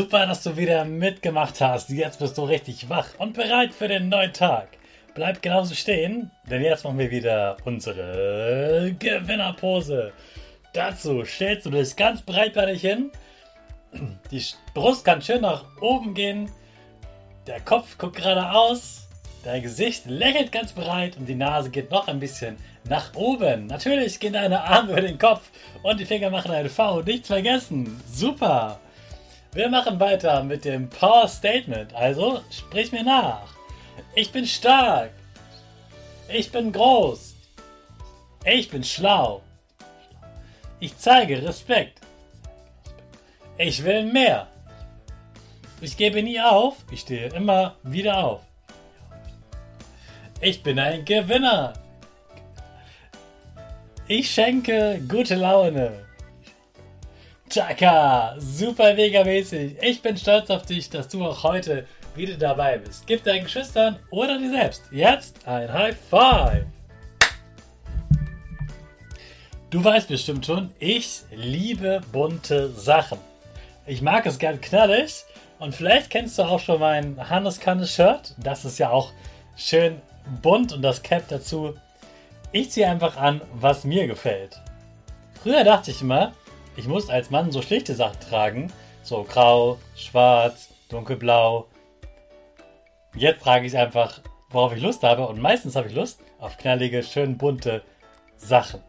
Super, dass du wieder mitgemacht hast. Jetzt bist du richtig wach und bereit für den neuen Tag. Bleib genauso stehen, denn jetzt machen wir wieder unsere Gewinnerpose. Dazu stellst du dich ganz breitbeinig hin. Die Brust kann schön nach oben gehen. Der Kopf guckt geradeaus. Dein Gesicht lächelt ganz breit und die Nase geht noch ein bisschen nach oben. Natürlich gehen deine Arme über den Kopf und die Finger machen eine V. Nichts vergessen. Super. Wir machen weiter mit dem Power Statement. Also sprich mir nach. Ich bin stark. Ich bin groß. Ich bin schlau. Ich zeige Respekt. Ich will mehr. Ich gebe nie auf. Ich stehe immer wieder auf. Ich bin ein Gewinner. Ich schenke gute Laune. Chaka, super mega mäßig. Ich bin stolz auf dich, dass du auch heute wieder dabei bist. Gib deinen Geschwistern oder dir selbst jetzt ein High Five. Du weißt bestimmt schon, ich liebe bunte Sachen. Ich mag es gern knallig und vielleicht kennst du auch schon mein Hannes Kannes Shirt. Das ist ja auch schön bunt und das Cap dazu. Ich ziehe einfach an, was mir gefällt. Früher dachte ich immer, ich muss als Mann so schlichte Sachen tragen. So grau, schwarz, dunkelblau. Jetzt trage ich einfach, worauf ich Lust habe. Und meistens habe ich Lust auf knallige, schön bunte Sachen.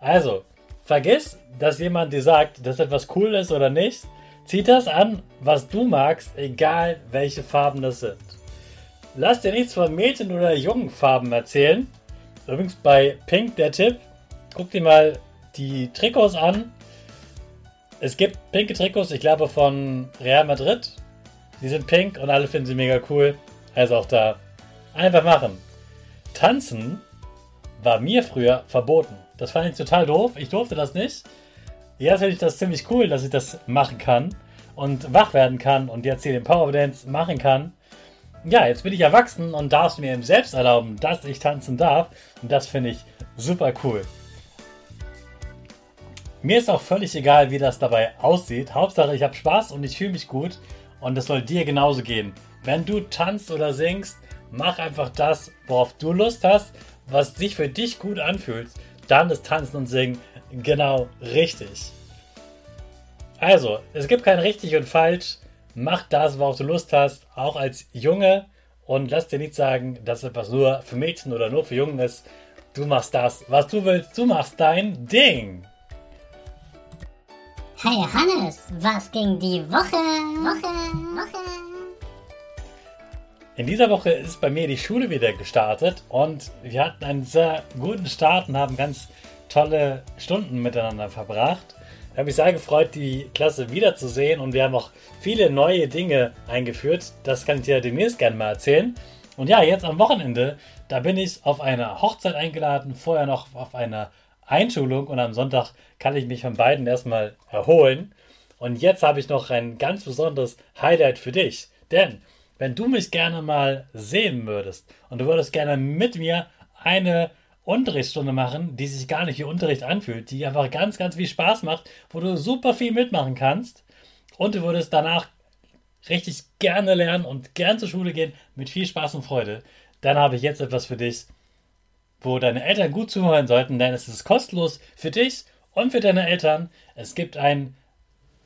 Also, vergiss, dass jemand dir sagt, dass etwas cool ist oder nicht. Zieh das an, was du magst, egal welche Farben das sind. Lass dir nichts von Mädchen- oder Jungenfarben erzählen. Übrigens bei Pink der Tipp, guck dir mal die Trikots an es gibt pinke Trikots, ich glaube von Real Madrid. Die sind pink und alle finden sie mega cool. Also auch da einfach machen. Tanzen war mir früher verboten. Das fand ich total doof. Ich durfte das nicht. Jetzt finde ich das ziemlich cool, dass ich das machen kann und wach werden kann und jetzt hier den Power Dance machen kann. Ja, jetzt bin ich erwachsen und darf es mir selbst erlauben, dass ich tanzen darf. Und das finde ich super cool. Mir ist auch völlig egal, wie das dabei aussieht. Hauptsache, ich habe Spaß und ich fühle mich gut. Und es soll dir genauso gehen. Wenn du tanzt oder singst, mach einfach das, worauf du Lust hast, was sich für dich gut anfühlt. Dann ist Tanzen und Singen genau richtig. Also, es gibt kein richtig und falsch. Mach das, worauf du Lust hast, auch als Junge. Und lass dir nicht sagen, dass etwas nur für Mädchen oder nur für Jungen ist. Du machst das, was du willst. Du machst dein Ding. Hey Hannes, was ging die Woche? Woche, Woche. In dieser Woche ist bei mir die Schule wieder gestartet und wir hatten einen sehr guten Start und haben ganz tolle Stunden miteinander verbracht. Ich habe mich sehr gefreut, die Klasse wiederzusehen und wir haben auch viele neue Dinge eingeführt. Das kann ich dir demnächst gerne mal erzählen. Und ja, jetzt am Wochenende, da bin ich auf eine Hochzeit eingeladen, vorher noch auf einer Einschulung und am Sonntag kann ich mich von beiden erstmal erholen. Und jetzt habe ich noch ein ganz besonderes Highlight für dich. Denn wenn du mich gerne mal sehen würdest und du würdest gerne mit mir eine Unterrichtsstunde machen, die sich gar nicht wie Unterricht anfühlt, die einfach ganz, ganz viel Spaß macht, wo du super viel mitmachen kannst, und du würdest danach richtig gerne lernen und gern zur Schule gehen mit viel Spaß und Freude, dann habe ich jetzt etwas für dich, wo deine Eltern gut zuhören sollten, denn es ist kostenlos für dich und für deine Eltern. Es gibt einen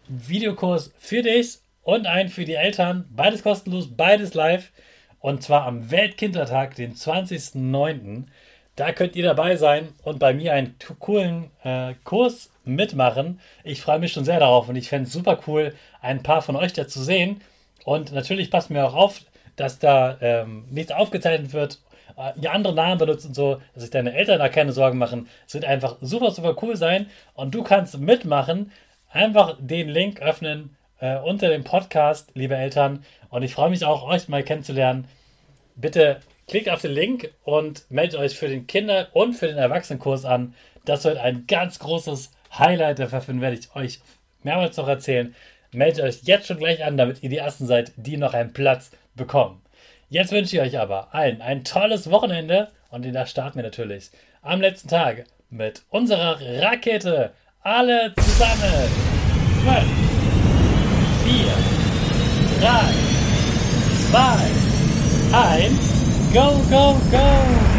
Videokurs für dich und einen für die Eltern. Beides kostenlos, beides live. Und zwar am Weltkindertag, den 20.09. Da könnt ihr dabei sein und bei mir einen coolen äh, Kurs mitmachen. Ich freue mich schon sehr darauf und ich fände es super cool, ein paar von euch da zu sehen. Und natürlich passt mir auch auf, dass da ähm, nichts aufgezeichnet wird, ihr andere Namen benutzt und so, dass sich deine Eltern da keine Sorgen machen. Es wird einfach super, super cool sein und du kannst mitmachen. Einfach den Link öffnen äh, unter dem Podcast, liebe Eltern. Und ich freue mich auch, euch mal kennenzulernen. Bitte klickt auf den Link und meldet euch für den Kinder- und für den Erwachsenenkurs an. Das wird ein ganz großes Highlight. Davon werde ich euch mehrmals noch erzählen. Meldet euch jetzt schon gleich an, damit ihr die Ersten seid, die noch einen Platz bekommen. Jetzt wünsche ich euch aber allen ein tolles Wochenende und das starten wir natürlich am letzten Tag mit unserer Rakete. Alle zusammen. 5, 4, 3, 2, 1, go, go, go!